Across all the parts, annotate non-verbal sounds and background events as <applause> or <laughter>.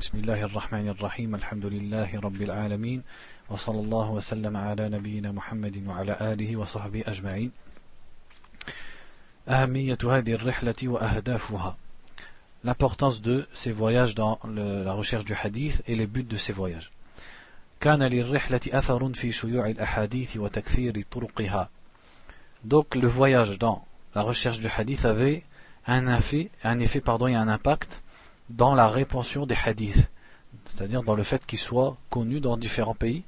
بسم الله الرحمن الرحيم الحمد لله رب العالمين وصلى الله وسلم على نبينا محمد وعلى آله وصحبه أجمعين أهمية هذه الرحلة وأهدافها L'importance de ces voyages dans le, la recherche du hadith et les buts de ces voyages. كان للرحلة أثر في شيوع الأحاديث وتكثير طرقها. Donc le voyage dans la recherche du hadith avait un effet, un effet pardon, et un impact dans la répansion des hadiths, c'est-à-dire dans le fait qu'ils soient connus dans différents pays,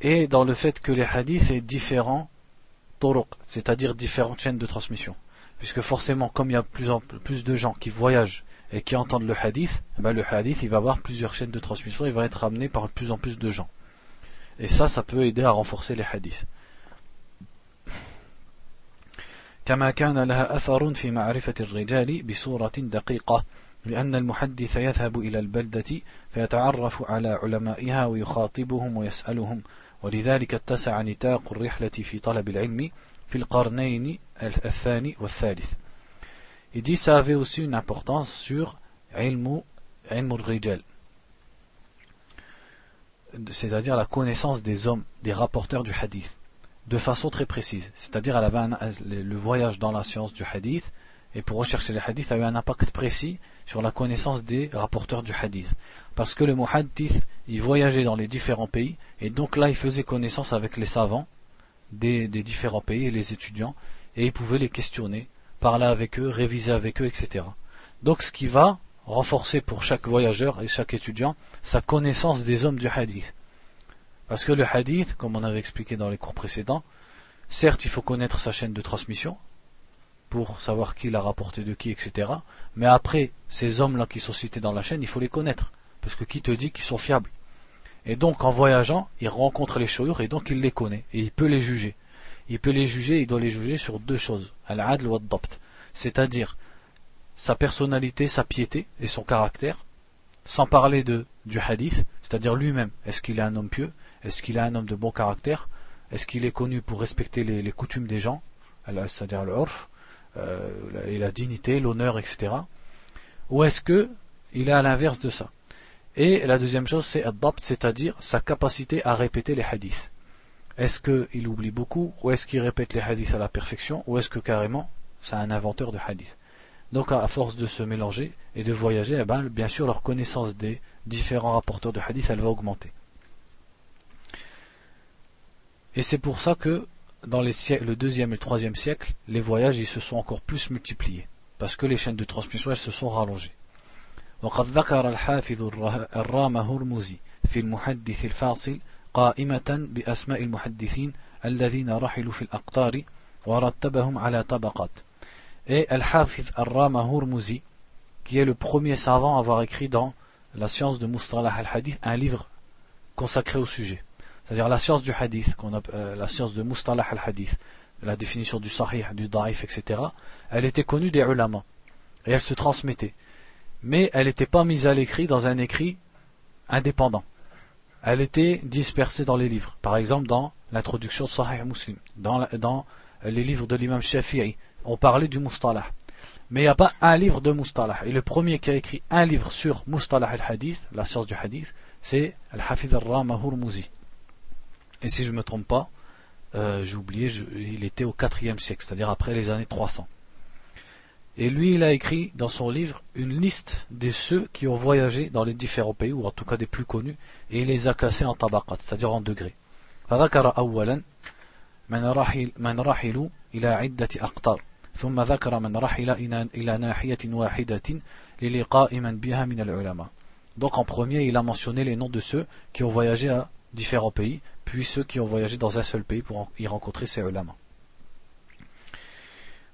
et dans le fait que les hadiths aient différents turuq, c'est-à-dire différentes chaînes de transmission. Puisque forcément, comme il y a plus, en plus de gens qui voyagent et qui entendent le hadith, eh ben le hadith il va avoir plusieurs chaînes de transmission, il va être amené par de plus en plus de gens. Et ça, ça peut aider à renforcer les hadiths. كما كان لها أثر في معرفة الرجال بصورة دقيقة لأن المحدث يذهب إلى البلدة فيتعرف على علمائها ويخاطبهم ويسألهم ولذلك اتسع نتاق الرحلة في طلب العلم في القرنين الثاني والثالث. Il dit ça avait aussi une importance sur ilmu, rijal c'est-à-dire la connaissance des hommes, des rapporteurs du hadith, de façon très précise. C'est-à-dire elle avait un, le voyage dans la science du hadith, et pour rechercher les hadiths, a eu un impact précis sur la connaissance des rapporteurs du hadith. Parce que le muhaddith, il voyageait dans les différents pays, et donc là, il faisait connaissance avec les savants des, différents pays et les étudiants, et il pouvait les questionner, parler avec eux, réviser avec eux, etc. Donc ce qui va renforcer pour chaque voyageur et chaque étudiant sa connaissance des hommes du hadith. Parce que le hadith, comme on avait expliqué dans les cours précédents, certes il faut connaître sa chaîne de transmission, pour savoir qui l'a rapporté de qui, etc. Mais après, ces hommes-là qui sont cités dans la chaîne, il faut les connaître. Parce que qui te dit qu'ils sont fiables? Et donc, en voyageant, il rencontre les chouyours et donc il les connaît. Et il peut les juger. Il peut les juger, il doit les juger sur deux choses. Al-adl wa C'est-à-dire, sa personnalité, sa piété et son caractère. Sans parler de, du hadith, c'est-à-dire lui-même. Est-ce qu'il est un homme pieux? Est-ce qu'il est un homme de bon caractère? Est-ce qu'il est connu pour respecter les, coutumes des gens C'est-à-dire le euh, et la dignité, l'honneur, etc. Ou est-ce que il est à l'inverse de ça? Et la deuxième chose, c'est adapt, c'est-à-dire sa capacité à répéter les hadiths. Est-ce qu'il oublie beaucoup, ou est-ce qu'il répète les hadiths à la perfection, ou est-ce que carrément c'est un inventeur de hadiths? Donc à force de se mélanger et de voyager, eh ben, bien sûr leur connaissance des différents rapporteurs de hadiths, elle va augmenter. Et c'est pour ça que dans les siècles, le deuxième et le troisième siècle, les voyages ils se sont encore plus multipliés, parce que les chaînes de transmission elles se sont rallongées. وقد ذكر الحافظ الرام هرمزي في المحدث الفاصل قائمة بأسماء المحدثين الذين رحلوا في الأقطار ورتبهم على طبقات. Et Al-Hafiz Ar-Rama Hurmuzi, qui est le premier savant à avoir écrit dans la science de Mustalah al-Hadith un livre consacré au sujet c'est-à-dire la science du hadith, euh, la science de Mustalah al-Hadith, la définition du sahih, du daif, etc., elle était connue des ulama, et elle se transmettait. Mais elle n'était pas mise à l'écrit dans un écrit indépendant. Elle était dispersée dans les livres. Par exemple, dans l'introduction de Sahih Muslim, dans, les livres de l'imam Shafi'i, on parlait du Mustalah. Mais il n'y a pas un livre de Mustalah. Et le premier qui a écrit un livre sur Mustalah al-Hadith, la science du hadith, c'est Al-Hafidh al-Rama Hurmuzi Et si je ne me trompe pas, euh, j'ai oublié, il était au 4 siècle, c'est-à-dire après les années 300. Et lui, il a écrit dans son livre une liste de ceux qui ont voyagé dans les différents pays, ou en tout cas des plus connus, et il les a classés en tabaqat, c'est-à-dire en degrés. فذكر أولا من رحل من رحلوا إلى عدة أقطار ثم ذكر من رحل إلى ناحية واحدة للقاء من بها من العلماء. Donc en premier, il a mentionné les noms de ceux qui ont voyagé à différents pays, puis ceux qui ont voyagé dans un seul pays pour y rencontrer ces ulama.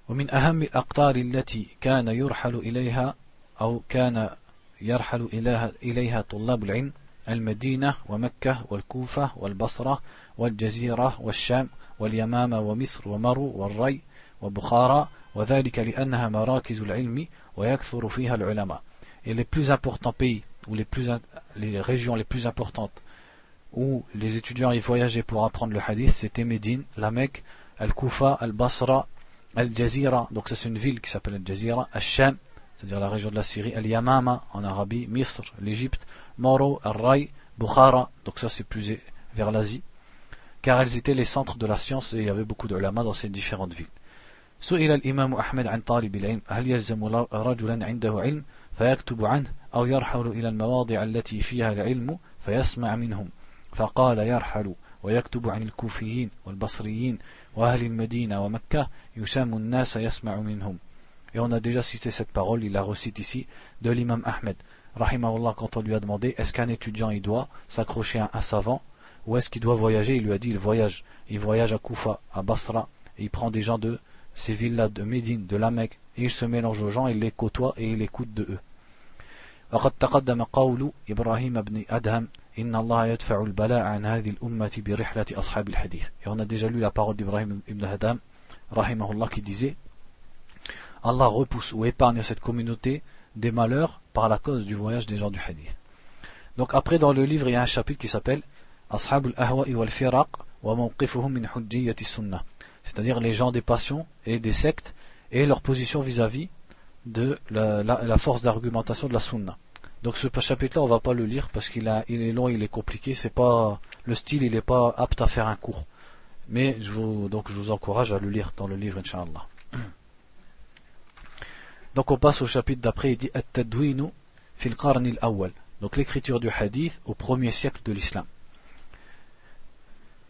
ومن أهم الأقطار التي كان يرحل إليها أو كان يرحل إليها طلاب العلم المدينة ومكة والكوفة والبصرة والجزيرة والشام واليمامة ومصر ومرو والري وبخارى وذلك لأنها مراكز العلم ويكثر فيها العلماء. Et les plus importants pays ou les, plus, les régions les plus importantes où les étudiants y voyageaient pour apprendre le hadith, c'était Médine, la Mecque, Al-Kufa, Al-Basra, Al-Jazira, donc ça c'est une ville qui s'appelle Al-Jazira, Al-Sham, c'est-à-dire la région de la Syrie, Al-Yamama en Arabie, Misr, l'Égypte, Moro, Al-Ray, Bukhara, donc ça c'est plus vers l'Asie, car elles étaient les centres de la science et il y avait beaucoup de ulama dans ces différentes villes. سئل الإمام أحمد عن طالب العلم هل يلزم رجلا عنده علم فيكتب عنه أو يرحل إلى المواضع التي فيها العلم فيسمع منهم فقال يرحل ويكتب عن الكوفيين والبصريين وأهل المدينة ومكة يسام الناس يسمع منهم Et on a déjà cité cette parole, il la recite ici, de l'imam Ahmed. Rahimahullah, quand on lui a demandé est-ce qu'un étudiant il doit s'accrocher à un savant ou est-ce qu'il doit voyager Il lui a dit il voyage. Il voyage à Koufa, à Basra, et il prend des gens de ces villes-là, de Médine, de la Mecque, et il se mélange aux gens, il les côtoie et il écoute de eux. وقد تقدم قول إبراهيم بن أدهم An. Et on a déjà lu la parole d'Ibrahim ibn Hadam, rahimahullah, qui disait Allah repousse ou épargne à cette communauté des malheurs par la cause du voyage des gens du hadith. Donc après dans le livre il y a un chapitre qui s'appelle Ashab al-Ahwa wal Firaq wa mawqifuhum min hujjiyati sunnah. C'est-à-dire les gens des passions et des sectes et leur position vis-à-vis de la, la force d'argumentation de la sunna. Donc ce chapitre-là, on va pas le lire parce qu'il est long, il est compliqué. C'est pas le style, il n'est pas apte à faire un cours. Mais je vous, donc je vous encourage à le lire dans le livre, inshallah. <clears throat> Donc on passe au chapitre d'après. Il dit At-Tadwinu fil awwal. Donc l'écriture du hadith au premier siècle de l'islam.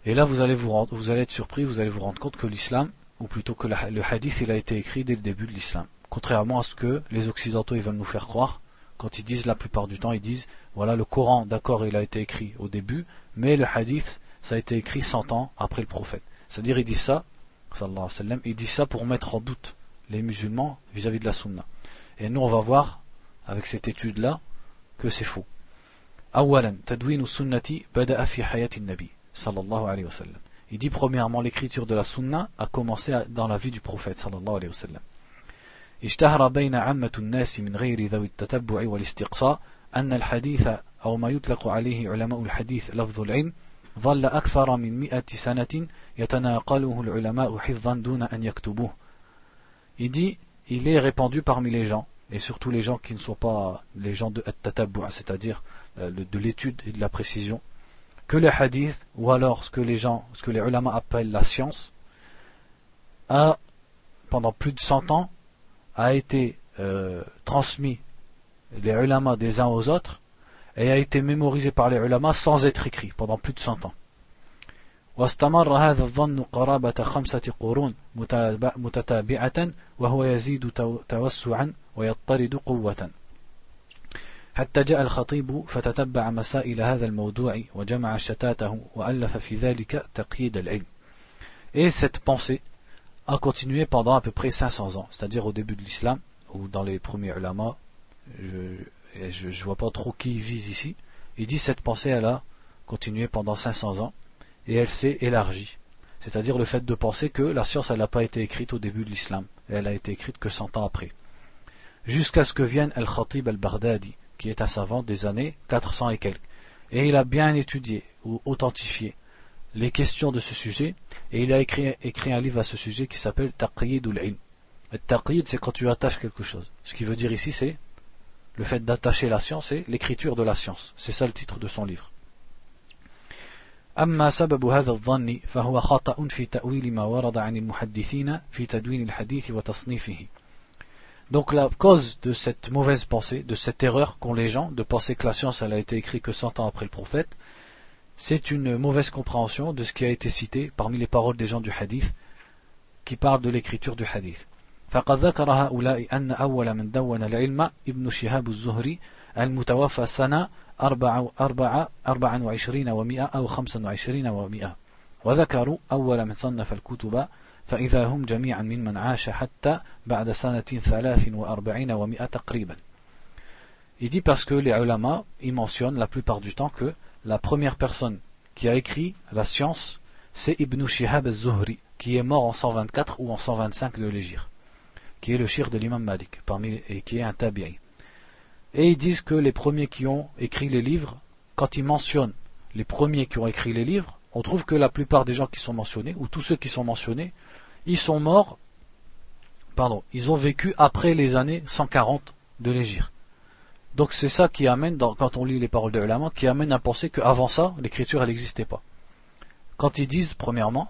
Et là, vous allez, vous, vous allez être surpris, vous allez vous rendre compte que l'islam, ou plutôt que le hadith, il a été écrit dès le début de l'islam. Contrairement à ce que les occidentaux ils veulent nous faire croire, quand ils disent la plupart du temps, ils disent, voilà, le Coran, d'accord, il a été écrit au début, mais le hadith, ça a été écrit 100 ans après le prophète. C'est-à-dire, ils disent ça, sallallahu alayhi wa sallam, ils disent ça pour mettre en doute les musulmans vis-à-vis de la sunna. Et nous, on va voir, avec cette étude-là, que c'est faux. أولا تدوين السنة بدأ في حياة النبي sallallahu alayhi wa sallam. Il dit premièrement l'écriture de la sunna a commencé dans la vie du prophète sallallahu alayhi wa sallam. اشتهر بين عامة الناس من غير ذوي التتبع والاستقصاء أن الحديث أو ما يطلق عليه علماء الحديث لفظ العلم ظل أكثر من مئة سنة يتناقله العلماء حفظا دون أن يكتبوه Il dit, il est répandu parmi les gens, et surtout les gens qui ne sont pas les gens de at-tatabbu', c'est-à-dire euh, de l'étude et de la précision, que le hadith, ou alors ce que les gens, ce que les ulama appellent la science, a, pendant plus de 100 ans, a été euh, transmis les ulama des uns aux autres et a été mémorisé par les ulama sans être écrit pendant plus de 100 ans. واستمر هذا الظن قرابة خمسة قرون متتابعة وهو يزيد توسعا ويضطرد قوة حتى جاء الخطيب فتتبع مسائل هذا الموضوع وجمع شتاته وألف في ذلك تقييد العلم. Et cette pensée a continué pendant à peu près 500 ans, c'est-à-dire au début de l'islam, ou dans les premiers ulama, je ne vois pas trop qui vise ici, il dit cette pensée elle a continué pendant 500 ans, et elle s'est élargie. C'est-à-dire le fait de penser que la science elle n'a pas été écrite au début de l'islam, elle a été écrite que 100 ans après. Jusqu'à ce que vienne Al-Khatib al-Baghdadi, qui est un savant des années 400 et quelques. Et il a bien étudié ou authentifié les questions de ce sujet, et il a écrit, écrit un livre à ce sujet qui s'appelle Taqyid ul ilm. Taqyid, c'est quand tu attaches quelque chose. Ce qui veut dire ici, c'est le fait d'attacher la science et l'écriture de la science. C'est ça le titre de son livre. أما سبب هذا الظن فهو خطأ في تأويل ما ورد عن المحدثين في تدوين الحديث وتصنيفه donc la cause de cette mauvaise pensée, de cette erreur qu'ont les gens, de penser que la science elle a été écrite que 100 ans après le prophète, c'est une mauvaise compréhension de ce qui a été cité parmi les paroles des gens du hadith qui parlent de l'écriture du hadith. فقد ذكر هؤلاء أن أول من دون العلم ابن شهاب الزهري المتوفى سنة أربعة أربعة أربعة وعشرين ومئة أو خمسة وعشرين ومئة وذكروا أول من صنف الكتب فإذا هم جميعا ممن عاش حتى بعد سنة ثلاث وأربعين ومئة تقريبا Il dit parce que les ulama, ils mentionnent la plupart du temps que la première personne qui a écrit la science, c'est Ibn Shihab al-Zuhri, qui est mort en 124 ou en 125 de l'Égypte, qui est le shir de l'imam Malik, parmi, et qui est un tabi'i. Et ils disent que les premiers qui ont écrit les livres, quand ils mentionnent les premiers qui ont écrit les livres, on trouve que la plupart des gens qui sont mentionnés, ou tous ceux qui sont mentionnés, ils sont morts, pardon, ils ont vécu après les années 140 de légir. Donc c'est ça qui amène, quand on lit les paroles de ulama, qui amène à penser qu'avant ça, l'écriture elle n'existait pas. Quand ils disent, premièrement,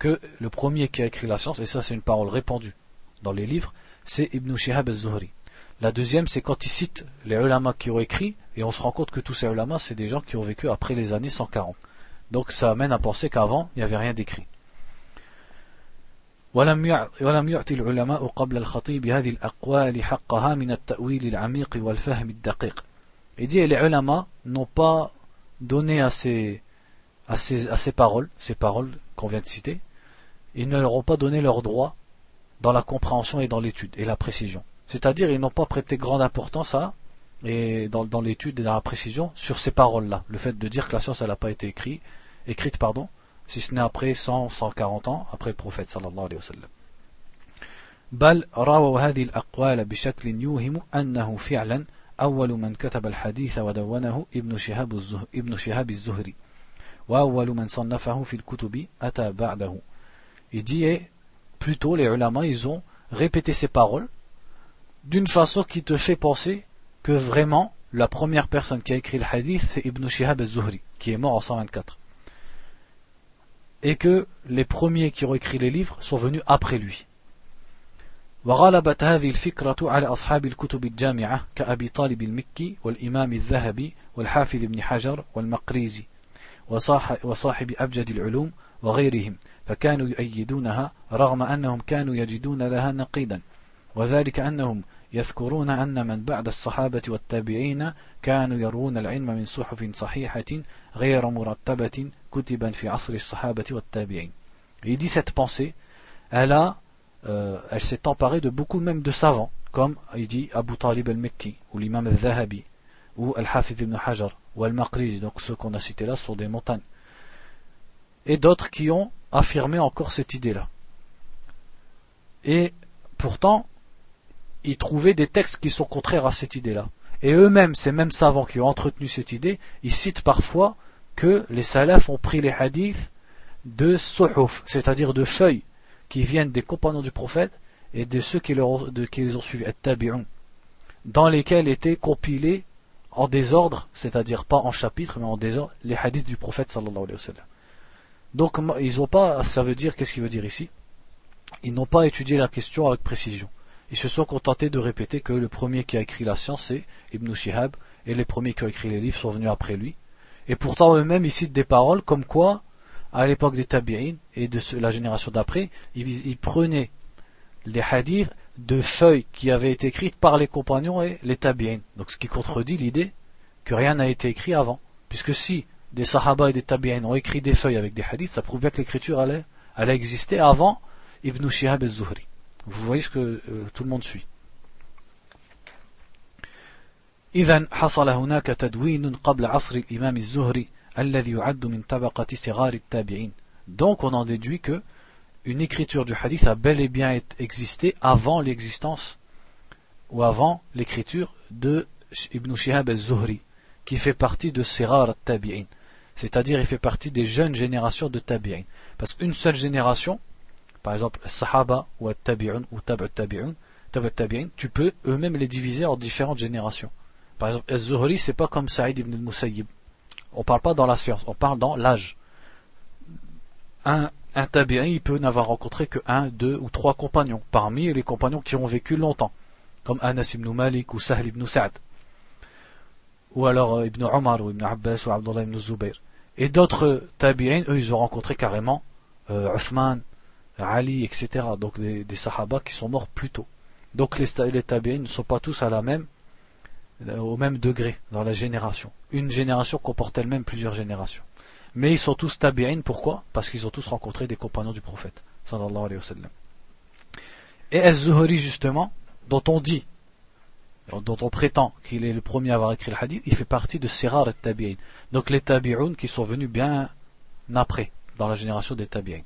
que le premier qui a écrit la science, et ça c'est une parole répandue dans les livres, c'est Ibn Shihab al-Zuhri. La deuxième, c'est quand ils citent les ulama qui ont écrit, et on se rend compte que tous ces ulama, c'est des gens qui ont vécu après les années 140. Donc ça amène à penser qu'avant, il n'y avait rien d'écrit. ولم ولم يعطي العلماء قبل الخطيب هذه الأقوال حقها من التأويل العميق والفهم الدقيق. Il dit les ulama n'ont pas donné à ces, à ces, à ces paroles, ces paroles qu'on vient de citer, ils ne leur ont pas donné leur droit dans la compréhension et dans l'étude et la précision. C'est-à-dire ils n'ont pas prêté grande importance à et dans, dans l'étude et dans la précision sur ces paroles-là. Le fait de dire que la science n'a pas été écrite, écrite pardon, si ce n'est après 100 140 ans après le prophète sallallahu alayhi wa sallam بل رووا هذه الأقوال بشكل يوهم أنه فعلا أول من كتب الحديث ودونه ابن شهاب, الزه... ابن شهاب الزهري وأول من صنفه في الكتب أتى بعده Il dit, et plutôt les ulama, ils ont répété ces paroles d'une façon qui te fait penser que vraiment la première personne qui a écrit le hadith c'est Ibn Shihab al-Zuhri qui est mort en 124 Et que les premiers qui ont écrit les livres sont venus après lui. وغلبت هذه الفكرة على أصحاب الكتب الجامعة كأبي طالب المكي والإمام الذهبي والحافظ بن حجر والمقريزي وصاحب أبجد العلوم وغيرهم فكانوا يؤيدونها رغم أنهم كانوا يجدون لها نقيدا وذلك أنهم يذكرون أن من بعد الصحابة والتابعين كانوا يروون العلم من صحف صحيحة غير مرتبة Il dit cette pensée, elle a, euh, elle s'est emparée de beaucoup même de savants, comme il dit Abu Talib al-Mekki, ou l'imam al-Zahabi, ou al-Hafiz ibn Hajar, ou al-Maqrizi, donc ceux qu'on a cités là sont des montagnes. Et d'autres qui ont affirmé encore cette idée-là. Et pourtant, ils trouvaient des textes qui sont contraires à cette idée-là. Et eux-mêmes, ces mêmes savants qui ont entretenu cette idée, ils citent parfois que les salafs ont pris les hadiths de suhuf, c'est-à-dire de feuilles qui viennent des compagnons du prophète et de ceux qui, les ont suivis, dans lesquels étaient compilés en désordre, c'est-à-dire pas en chapitre, mais en désordre, les hadiths du prophète sallallahu alayhi wa. Donc ils n'ont pas, ça veut dire, qu'est-ce qu'il veut dire ici? Ils n'ont pas étudié la question avec précision. Ils se sont contentés de répéter que le premier qui a écrit la science c'est Ibn Shihab et les premiers qui ont écrit les livres sont venus après lui. Et pourtant eux-mêmes ils citent des paroles comme quoi, à l'époque des Tabi'in et de la génération d'après, ils, prenaient les hadiths de feuilles qui avaient été écrites par les compagnons et les Tabi'in. Donc ce qui contredit l'idée que rien n'a été écrit avant. Puisque si des Sahaba et des Tabi'in ont écrit des feuilles avec des hadiths, ça prouve bien que l'écriture allait, exister avant Ibn Shihab al-Zuhri. Vous voyez ce que euh, tout le monde suit. إذا حصل هناك تدوين قبل عصر الإمام الزهري الذي يعد من طبقة صغار التابعين. Donc on en déduit que une écriture du hadith a bel et bien existé avant l'existence ou avant l'écriture de Ibn Shihab al-Zuhri qui fait partie de Sirar al-Tabi'in. C'est-à-dire il fait partie des jeunes générations de Tabi'in. Parce qu'une seule génération, par exemple Sahaba ou Tabi'un ou Tab' Tabi'un, Tabi'in, tu peux eux-mêmes les diviser en différentes générations. Par exemple, Az-Zuhri, c'est pas comme Saïd ibn al-Musayyib. On parle pas dans la science, on parle dans l'âge. Un, un Tabi'in, il peut n'avoir rencontré que un, deux ou trois compagnons, parmi les compagnons qui ont vécu longtemps, comme Anas ibn Malik ou Sahl ibn Sa'd. Ou alors euh, Ibn Omar ou Ibn Abbas ou Abdullah ibn Zubayr. Et d'autres Tabi'in, eux, ils ont rencontré carrément euh, Uthman, Ali, etc. Donc des, Sahaba qui sont morts plus tôt. Donc les, les tabi'in ne sont pas tous à la même, au même degré dans la génération. Une génération comporte elle-même plusieurs générations. Mais ils sont tous tabi'in, pourquoi? Parce qu'ils ont tous rencontré des compagnons du prophète. Sallallahu alayhi wa. Et Az-Zuhri justement, dont on dit, dont on prétend qu'il est le premier à avoir écrit le hadith, il fait partie de Sirar et tabi'in. Donc les tabi'un qui sont venus bien après, dans la génération des tabi'in.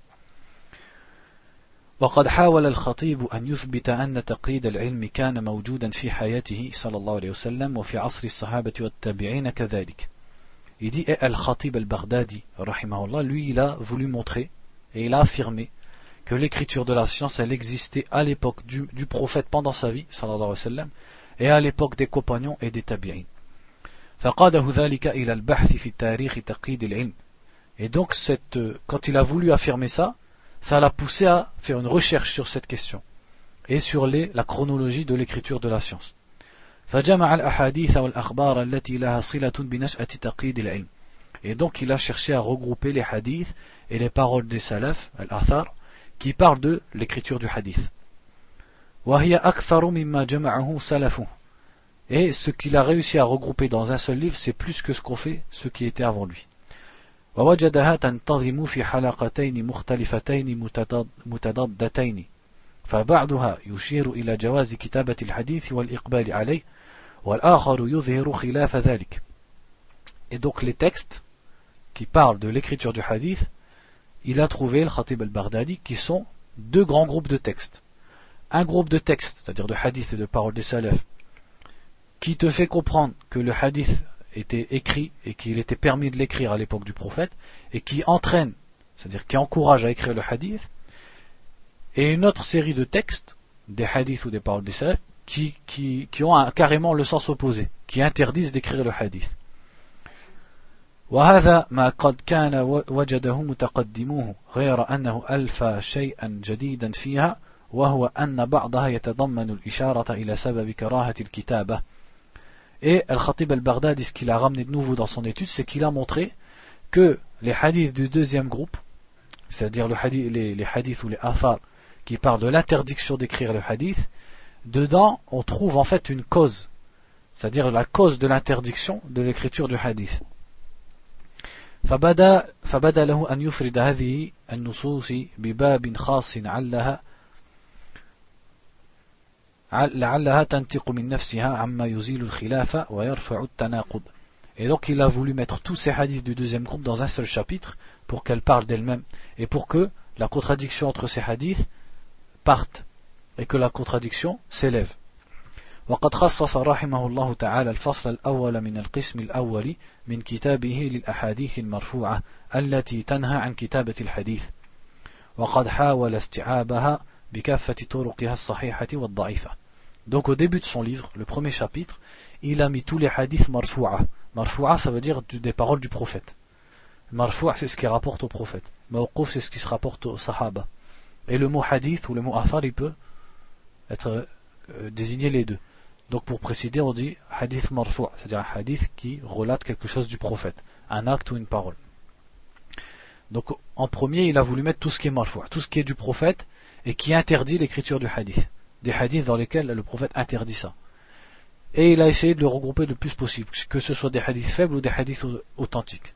وقد حاول الخطيب أن يثبت أن تقييد العلم كان موجودا في حياته صلى الله عليه وسلم وفي عصر الصحابة والتابعين كذلك. Il dit, et Al-Khatib al-Baghdadi, rahimahullah, lui, il a voulu montrer, et il a affirmé, que l'écriture de la science, elle existait à l'époque du, du, prophète pendant sa vie, sallallahu alayhi wa sallam, et à l'époque des compagnons et des tabi'in. Et donc, cette, quand il a voulu affirmer ça, ça l'a poussé à faire une recherche sur cette question et sur la chronologie de l'écriture de la science. Et donc il a cherché à regrouper les hadiths et les paroles des salaf, al-athar, qui parlent de l'écriture du hadith. Et ce qu'il a réussi à regrouper dans un seul livre, c'est plus que ce qu'ont fait ceux qui étaient avant lui. ووجدها تنتظم في حلقتين مختلفتين متضادتين فبعضها يشير إلى جواز كتابة الحديث والإقبال عليه والآخر يظهر خلاف ذلك Et donc les textes qui parlent de l'écriture du hadith, il a trouvé le Khatib al-Baghdadi qui sont deux grands groupes de textes. Un groupe de textes, c'est-à-dire de hadith et de paroles des salafs, qui te fait comprendre que le hadith était écrit et qu'il était permis de l'écrire à l'époque du prophète, et qui entraîne, c'est-à-dire qui encourage à écrire le hadith, et une autre série de textes, des hadiths ou des paroles des salafs, qui, qui, qui ont carrément le sens opposé, qui interdisent d'écrire le hadith. وهذا ما قد كان وجده متقدموه غير أنه ألفى شيئا جديدا فيها وهو أن بعضها يتضمن الإشارة إلى سبب كراهة الكتابة Et Al-Khatib al-Baghdadi, ce qu'il a ramené de nouveau dans son étude, c'est qu'il a montré que les hadiths du deuxième groupe, c'est-à-dire le hadith, les, les hadiths ou les athar qui parlent de l'interdiction d'écrire le hadith, dedans on trouve en fait une cause, c'est-à-dire la cause de l'interdiction de l'écriture du hadith. فبدا فبدا له أن يفرد هذه النصوص بباب خاص علها لعلها تنتق من نفسها عما يزيل الخلاف ويرفع التناقض. Et donc il a voulu mettre tous ces hadiths du deuxième groupe dans un seul chapitre pour qu'elles parlent d'elles-mêmes et pour que la contradiction entre ces hadiths parte et que la contradiction s'élève. وقد خصص رحمه الله تعالى الفصل الأول من القسم الأول من كتابه للأحاديث المرفوعة التي تنهى عن كتابة الحديث. وقد حاول استيعابها بكافة طرقها الصحيحة والضعيفة. Donc au début de son livre, le premier chapitre, il a mis tous les hadiths marfou'a. Marfou'a, ça veut dire des paroles du prophète. Marfou'a, c'est ce qui rapporte au prophète. Mawquf, c'est ce qui se rapporte aux sahaba. Et le mot hadith ou le mot afar, il peut être euh, désigné les deux. Donc pour préciser, on dit hadith marfou', c'est-à-dire un hadith qui relate quelque chose du prophète, un acte ou une parole. Donc en premier, il a voulu mettre tout ce qui est marfou', tout ce qui est du prophète et qui interdit l'écriture du hadith. Des hadiths dans lesquels le prophète interdit ça. Et il a essayé de le regrouper le plus possible, que ce soit des hadiths faibles ou des hadiths authentiques.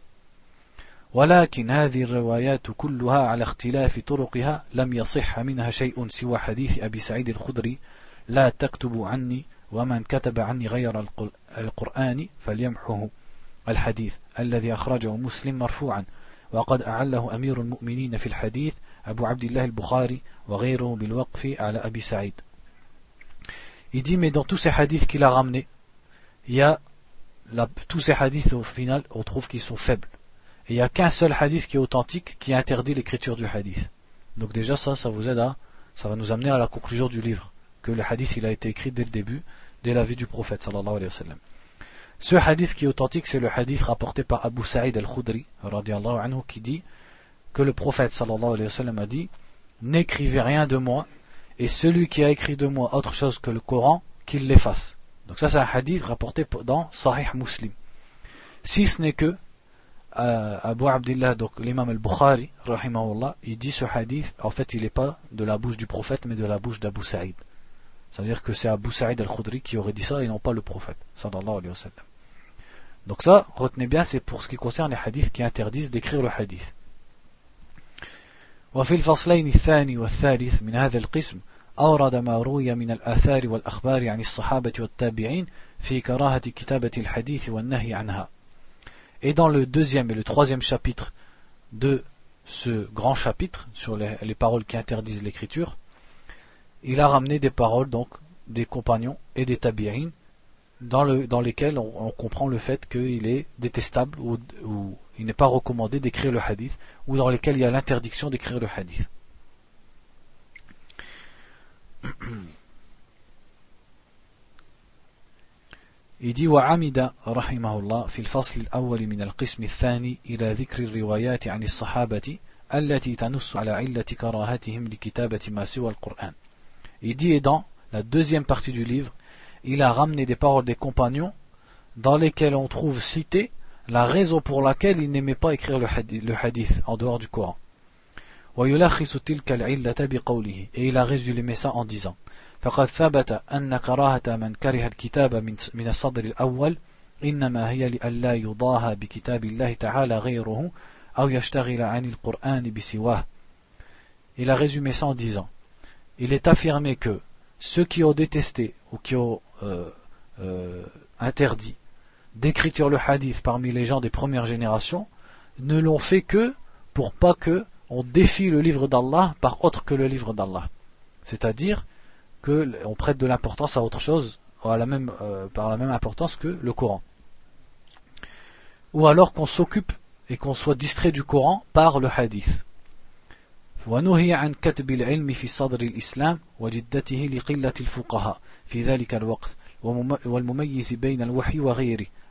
ولكن هذه الروايات كلها على اختلاف طرقها لم يصح منها شيء سوى حديث أبي سعيد الخدري لا تكتب عني ومن كتب عني غير القرآن فليمحه الحديث الذي أخرجه مسلم مرفوعا وقد أعله أمير المؤمنين في الحديث أبو عبد الله البخاري وغيره بالوقف على أبي سعيد Il dit, mais dans tous ces hadiths qu'il a ramenés, il y a tous ces hadiths au final, on trouve qu'ils sont faibles. Et il n'y a qu'un seul hadith qui est authentique qui interdit l'écriture du hadith. Donc déjà ça, ça vous aide à, ça va nous amener à la conclusion du livre, que le hadith il a été écrit dès le début, dès la vie du prophète sallallahu alayhi wa. Ce hadith qui est authentique, c'est le hadith rapporté par Abu Sa'id al-Khudri, anhu, qui dit que le prophète sallallahu alayhi wa a dit N'écrivez rien de moi, et celui qui a écrit de moi autre chose que le Coran, qu'il l'efface. Donc ça c'est un hadith rapporté dans Sahih Muslim. Si ce n'est que euh, Abu Abdullah, donc l'imam al-Bukhari, il dit ce hadith, en fait il n'est pas de la bouche du prophète, mais de la bouche d'Abu Sa'id. C'est-à-dire que c'est Abu Sa'id al-Khudri qui aurait dit ça et non pas le prophète, sallallahu alayhi wa. Donc ça, retenez bien, c'est pour ce qui concerne les hadiths qui interdisent d'écrire le hadith. وفي الفصلين الثاني والثالث من هذا القسم أورد ما روي من الآثار والأخبار عن الصحابة والتابعين في كراهة كتابة الحديث والنهي عنها. Et dans le deuxième et le troisième chapitre de ce grand chapitre sur les, les paroles qui interdisent l'écriture, il a ramené des paroles donc des compagnons et des tabi'in dans, le, dans lesquelles on, on, comprend le fait qu'il est détestable ou, ou il n'est pas recommandé d'écrire le hadith ou dans lesquels il y a l'interdiction d'écrire le hadith. <clears throat> Il dit وعمد رحمه الله في الفصل الأول من القسم الثاني إلى ذكر الروايات عن الصحابة التي تنص على علة كراهتهم لكتابة ما سوى القرآن. Il dit et dans la deuxième partie du livre, il a ramené des paroles des compagnons dans lesquelles on trouve cité la raison pour laquelle il n'aimait pas écrire le hadith, le hadith en dehors du Coran. ويلخص تلك العلة بقوله et il a résumé ça en disant فقد ثبت أن كراهة من كره الكتاب من الصدر الأول إنما هي لئلا يضاهى بكتاب الله تعالى غيره أو يشتغل عن القرآن بسواه Il a résumé ça en disant Il est affirmé que ceux qui ont détesté ou qui ont euh, euh, interdit d'écriture le hadith parmi les gens des premières générations ne l'ont fait que pour pas que on défie le livre d'Allah par autre que le livre d'Allah. C'est-à-dire qu'on prête de l'importance à autre chose, à la même, euh, par la même importance que le Coran. Ou alors qu'on s'occupe et qu'on soit distrait du Coran par le hadith. ونهي عن كتب العلم في صدر الإسلام وجدته لقلة الفقهاء في ذلك الوقت والمميز بين الوحي وغيره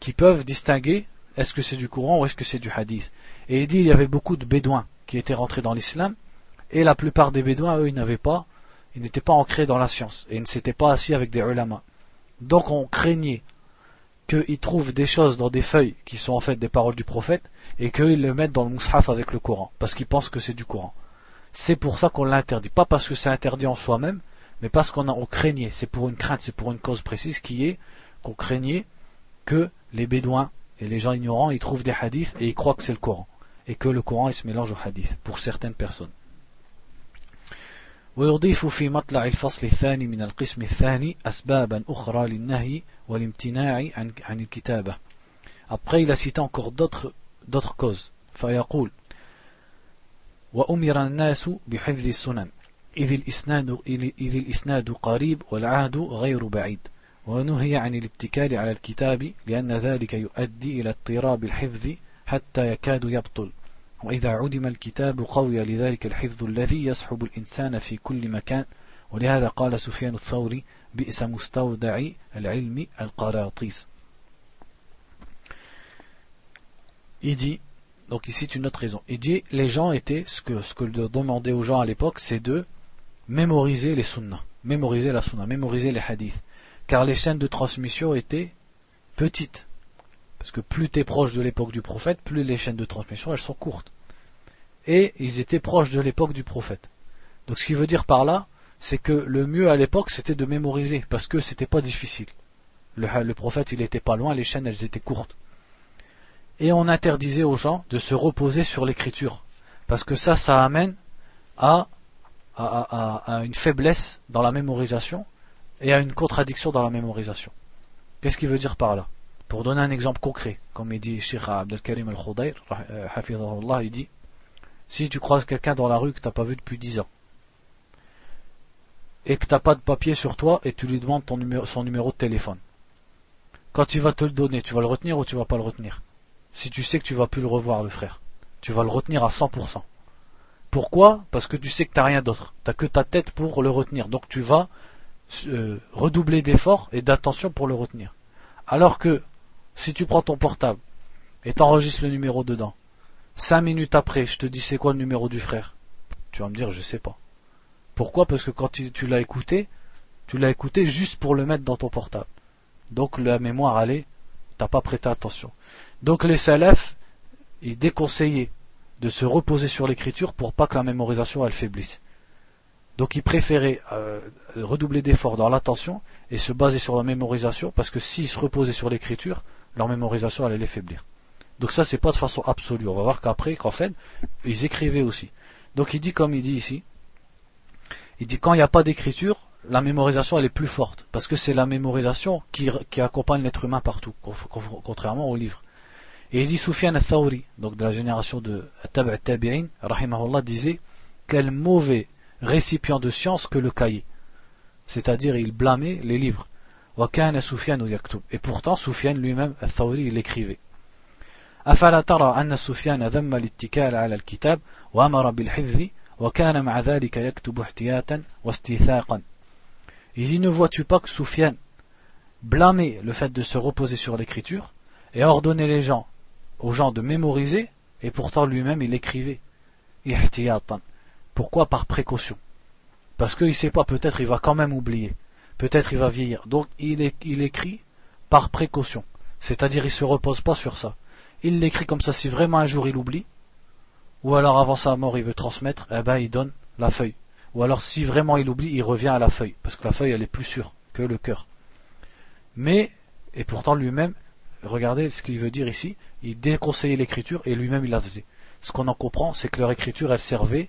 qui peuvent distinguer est-ce que c'est du Coran ou est-ce que c'est du hadith. Et il dit il y avait beaucoup de bédouins qui étaient rentrés dans l'islam, et la plupart des bédouins, eux, ils n'avaient pas, ils n'étaient pas ancrés dans la science, et ils ne s'étaient pas assis avec des ulama. Donc on craignait qu'ils trouvent des choses dans des feuilles qui sont en fait des paroles du prophète, et qu'ils le mettent dans le mushaf avec le Coran, parce qu'ils pensent que c'est du Coran. C'est pour ça qu'on l'interdit, pas parce que c'est interdit en soi-même, mais parce qu'on on craignait, c'est pour une crainte, c'est pour une cause précise qui est qu'on craignait que les bédouins et les gens ignorants, ils trouvent des hadiths et ils croient que c'est le Coran. Et que le Coran, il se mélange au hadith, pour certaines personnes. ويضيف في مطلع الفصل الثاني من القسم الثاني أسبابا أخرى للنهي والامتناع عن, عن الكتابة. Après, il a cité encore d'autres, d'autres causes. فيقول وأمر الناس بحفظ السنن إذ الإسناد, إذ الإسناد قريب والعهد غير بعيد ونهي عن الاتكال على الكتاب لأن ذلك يؤدي إلى اضطراب الحفظ حتى يكاد يبطل. وإذا عدم الكتاب قوي لذلك الحفظ الذي يصحب الإنسان في كل مكان. ولهذا قال سفيان الثوري بئس مستودع العلم القراطيس. Dit, donc ici une autre raison, il dit les gens étaient, ce que, ce que demandait aux gens à l'époque, c'est de mémoriser les sunnas, mémoriser la sunna, mémoriser les hadiths. Car les chaînes de transmission étaient petites. Parce que plus tu es proche de l'époque du prophète, plus les chaînes de transmission elles sont courtes. Et ils étaient proches de l'époque du prophète. Donc ce qui veut dire par là, c'est que le mieux à l'époque c'était de mémoriser, parce que c'était pas difficile. Le, prophète il était pas loin, les chaînes elles étaient courtes. Et on interdisait aux gens de se reposer sur l'écriture, parce que ça, ça amène à, à une faiblesse dans la mémorisation, et à une contradiction dans la mémorisation. Qu'est-ce qu'il veut dire par là? Pour donner un exemple concret, comme il dit Sheikh Abdelkarim al-Khudayr, euh, il dit Si tu croises quelqu'un dans la rue que tu n'as pas vu depuis 10 ans, et que tu n'as pas de papier sur toi, et tu lui demandes son numéro de téléphone, quand il va te le donner, tu vas le retenir ou tu vas pas le retenir? Si tu sais que tu vas plus le revoir, le frère, tu vas le retenir à 100%. Pourquoi? Parce que tu sais que tu n'as rien d'autre. Tu n'as que ta tête pour le retenir. Donc tu vas euh, redoubler d'efforts et d'attention pour le retenir. Alors que si tu prends ton portable et t'enregistres le numéro dedans, cinq minutes après, je te dis c'est quoi le numéro du frère, tu vas me dire je sais pas. Pourquoi? Parce que quand tu, l'as écouté, tu l'as écouté juste pour le mettre dans ton portable. Donc la mémoire allait, t'as pas prêté attention. Donc les salafs, ils déconseillaient de se reposer sur l'écriture pour pas que la mémorisation elle faiblisse. Donc ils préféraient euh, redoubler d'efforts dans l'attention et se baser sur la mémorisation parce que s'ils se reposaient sur l'écriture, leur mémorisation allait les faiblir. Donc ça c'est pas de façon absolue. On va voir qu'après, qu'en fait, ils écrivaient aussi. Donc il dit comme il dit ici, il dit quand il n'y a pas d'écriture, la mémorisation elle est plus forte, parce que c'est la mémorisation qui, accompagne l'être humain partout, contrairement au livre. Et il dit Soufiane al-Thawri, donc de la génération de Tab' Tabi'in, rahimahullah, disait Quel mauvais récipient de science que le cahier. C'est-à-dire, il blâmait les livres. Et pourtant, Soufiane lui-même, al-Thawri, il écrivait. أفلا ترى أن سفيان ذم الاتكال على الكتاب وأمر بالحفظ وكان مع ذلك يكتب احتياطا واستيثاقا Il dit ne vois-tu pas que Soufiane blâmait le fait de se reposer sur l'écriture et ordonnait les gens aux gens de mémoriser, et pourtant lui-même il écrivait. Pourquoi par précaution? Parce qu'il ne sait pas, peut-être il va quand même oublier, peut-être il va vieillir. Donc il, écrit par précaution, c'est-à-dire il ne se repose pas sur ça. Il l'écrit comme ça si vraiment un jour il oublie, ou alors avant sa mort il veut transmettre, eh ben il donne la feuille. Ou alors si vraiment il oublie, il revient à la feuille, parce que la feuille elle est plus sûre que le cœur. Mais, et pourtant lui-même, regardez ce qu'il veut dire ici, il déconseillait l'écriture et lui-même il la faisait. Ce qu'on en comprend, c'est que leur écriture, elle servait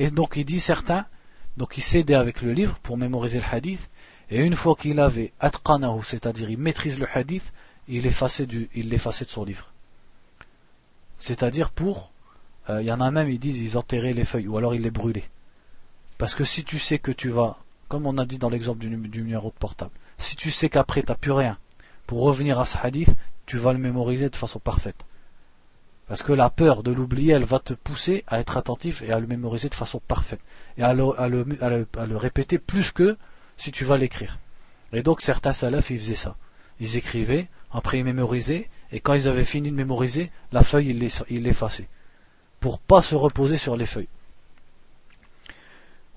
Et donc il dit certains, donc il s'aidait avec le livre pour mémoriser le hadith, et une fois qu'il avait atqanahu, c'est-à-dire il maîtrise le hadith, il l'effaçait de son livre. C'est-à-dire pour, euh, il y en a même, ils disent, ils enterraient les feuilles, ou alors ils les brûlaient. Parce que si tu sais que tu vas, comme on a dit dans l'exemple du, du numéro de portable, si tu sais qu'après tu n'as plus rien pour revenir à ce hadith, tu vas le mémoriser de façon parfaite. Parce que la peur de l'oublier, elle va te pousser à être attentif et à le mémoriser de façon parfaite. Et à le, répéter plus que si tu vas l'écrire. Et donc certains salafs, ils faisaient ça. Ils écrivaient, après ils mémorisaient, et quand ils avaient fini de mémoriser, la feuille, ils l'effaçaient. Pour pas se reposer sur les feuilles.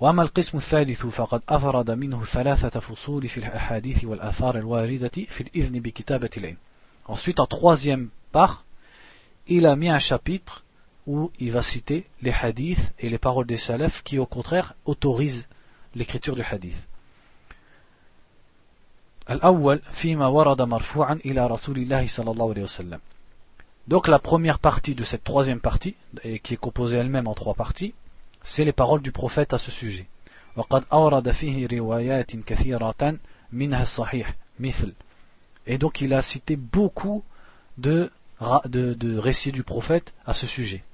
وأما القسم الثالث فقد أفرد منه ثلاثة فصول في الأحاديث والآثار الواردة في الإذن بكتابة العلم. Ensuite, en troisième part, il a mis un chapitre où il va citer les hadiths et les paroles des salafs qui, au contraire, autorisent l'écriture du hadith. الأول فيما ورد مرفوعا إلى رسول الله صلى الله عليه وسلم. Donc la première partie de cette troisième partie, et qui est composée elle-même en trois parties, c'est les paroles du prophète à ce sujet. Et donc il a cité beaucoup de, de, récits du prophète à ce sujet.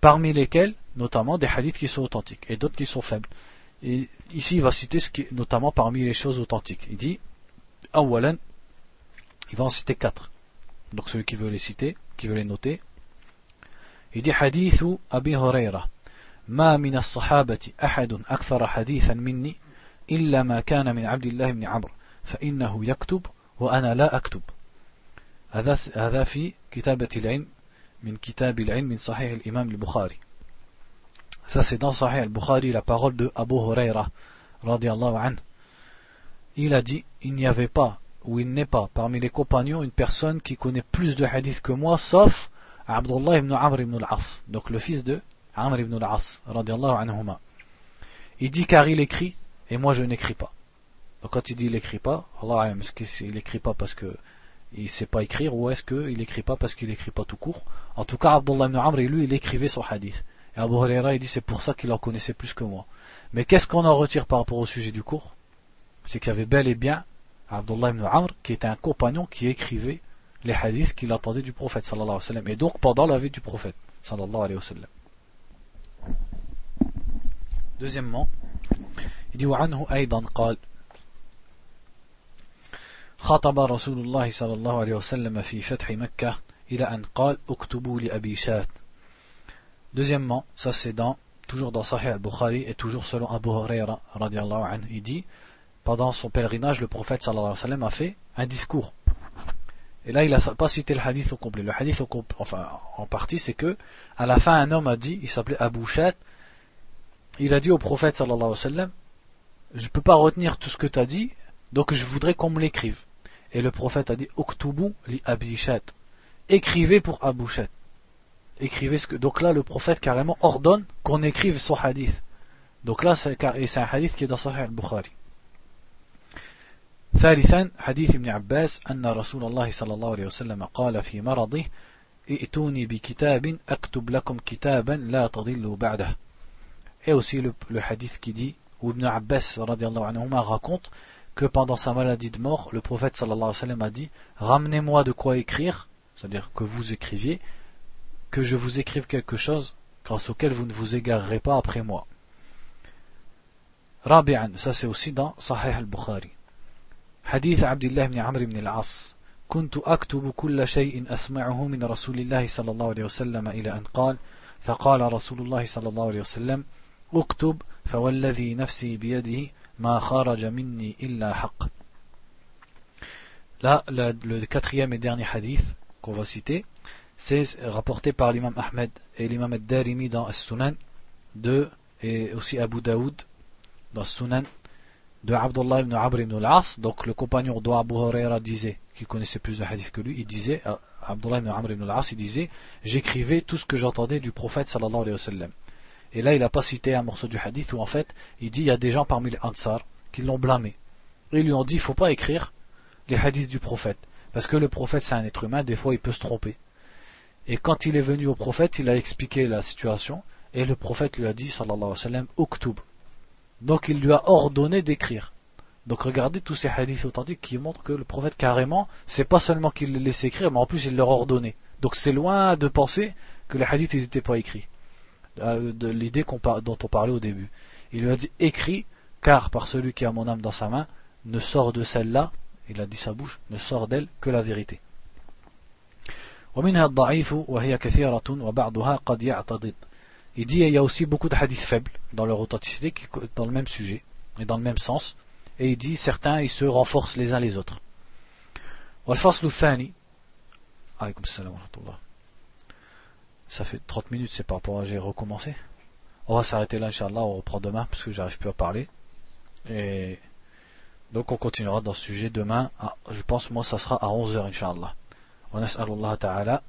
Parmi lesquels, notamment, des hadiths qui sont authentiques et d'autres qui sont faibles. Et ici, il va citer ce qui notamment parmi les choses authentiques. Il dit, Awalan, il va en citer quatre. Donc celui qui veut les citer, qui veut les noter. Il dit Hadithu Abi Huraira. ما من الصحابة أحد أكثر حديثا مني إلا ما كان من عبد الله بن عمرو فإنه يكتب وأنا لا أكتب هذا هذا في كتابة العلم من كتاب العلم من صحيح الإمام البخاري Ça c'est dans Sahih al-Bukhari la parole de Abu Huraira radiallahu anhu. Il a dit, il n'y avait pas ou il n'est pas parmi les compagnons une personne qui connaît plus de hadiths que moi sauf Abdullah ibn Amr ibn al-As, donc le fils de Amr ibn al-As, anhuma. Il dit car il écrit et moi je n'écris pas. Donc quand il dit il n'écrit pas, Allah est-ce qu'il n'écrit pas parce que il sait pas écrire ou est-ce qu'il n'écrit pas parce qu'il n'écrit pas tout court En tout cas, Abdullah ibn Amr, lui, il écrivait son hadith. Et Abu Huraira, il dit c'est pour ça qu'il en connaissait plus que moi. Mais qu'est-ce qu'on en retire par rapport au sujet du cours C'est qu'il y avait bel et bien Abdullah ibn Amr qui était un compagnon qui écrivait les hadiths qu'il attendait du prophète sallallahu alayhi wa sallam. Et donc pendant la vie du prophète sallallahu alayhi wa sallam. Deuxièmement, il dit وعنه أيضا قال خطب رسول الله صلى الله عليه وسلم في فتح مكة إلى أن قال اكتبوا لأبي شات Deuxièmement, ça c'est dans, toujours dans Sahih al-Bukhari et toujours selon Abu Huraira radiallahu anhu, il dit, pendant son pèlerinage, le prophète sallallahu alayhi wa sallam a fait un discours. Et là, il n'a pas cité le hadith au complet. Le hadith au complet, enfin, en partie, c'est que, à la fin, un homme a dit, il s'appelait Abu Shat, il a dit au prophète sallallahu alayhi wa sallam, je peux pas retenir tout ce que tu as dit, donc je voudrais qu'on me l'écrive. Et le prophète a dit Oktubu li abishat. Écrivez pour Abouchat. Écrivez ce que. Donc là, le prophète carrément ordonne qu'on écrive son hadith. Donc là, c'est un hadith qui est dans Sahih al-Bukhari. ثالثا حديث ابن عباس أن رسول الله صلى الله عليه وسلم قال في مرضه ائتوني بكتاب أكتب لكم كتابا لا تضلوا بعده et aussi le, le hadith qui dit où Ibn Abbas anhuma, raconte que pendant sa maladie de mort le prophète sallallahu alayhi wa sallam a dit ramenez-moi de quoi écrire c'est-à-dire que vous écriviez que je vous écrive quelque chose grâce auquel vous ne vous égarerez pas après moi رابعا ça c'est aussi dans Sahih al-Bukhari حديث عبد الله بن عمرو بن العاص كنت أكتب كل شيء أسمعه من رسول الله صلى الله عليه وسلم إلى أن قال فقال رسول الله صلى الله عليه وسلم اكتب فوالذي نفسي بيده Ma kharaja minni illa. Là, le, quatrième et dernier hadith qu'on va citer, c'est rapporté par l'imam Ahmed et l'imam Ad-Darimi dans As-Sunan de, et aussi Abu Daoud dans Sunan de Abdullah ibn Abr ibn al-As. Donc le compagnon de Abu Huraira disait, qui connaissait plus de hadith que lui, il disait, Abdullah ibn Amr ibn al-As, il disait, j'écrivais tout ce que j'entendais du prophète sallallahu alayhi wa sallam. Et là, il n'a pas cité un morceau du hadith où en fait, il dit, il y a des gens parmi les Ansar qui l'ont blâmé. Ils lui ont dit, il faut pas écrire les hadiths du prophète. Parce que le prophète, c'est un être humain, des fois, il peut se tromper. Et quand il est venu au prophète, il a expliqué la situation, et le prophète lui a dit, sallallahu alayhi wa sallam, uktub. Donc il lui a ordonné d'écrire. Donc regardez tous ces hadiths authentiques qui montrent que le prophète carrément, c'est pas seulement qu'il les laissait écrire, mais en plus il leur ordonnait. Donc c'est loin de penser que les hadiths n'étaient pas écrits. Euh, de l'idée dont on parlait au début. Il lui a dit écrit, car par celui qui a mon âme dans sa main, ne sort de celle-là, il a dit sa bouche, ne sort d'elle que la vérité. Il dit il y a aussi beaucoup de hadiths faibles dans leur authenticité, dans le même sujet et dans le même sens. Et il dit certains ils se renforcent les uns les autres. Ça fait 30 minutes, c'est par rapport à j'ai recommencé. On va s'arrêter là, Inch'Allah, on reprend demain parce que j'arrive plus à parler. Et donc on continuera dans ce sujet demain. je pense moi ça sera à 11h, Inch'Allah. ونسأل الله تعالى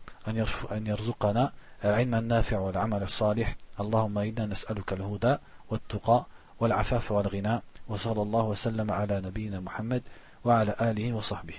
أن يرزقنا العلم النافع والعمل الصالح اللهم إنا نسألك الهدى والتقى والعفاف والغنى وصلى الله وسلم على نبينا محمد وعلى آله وصحبه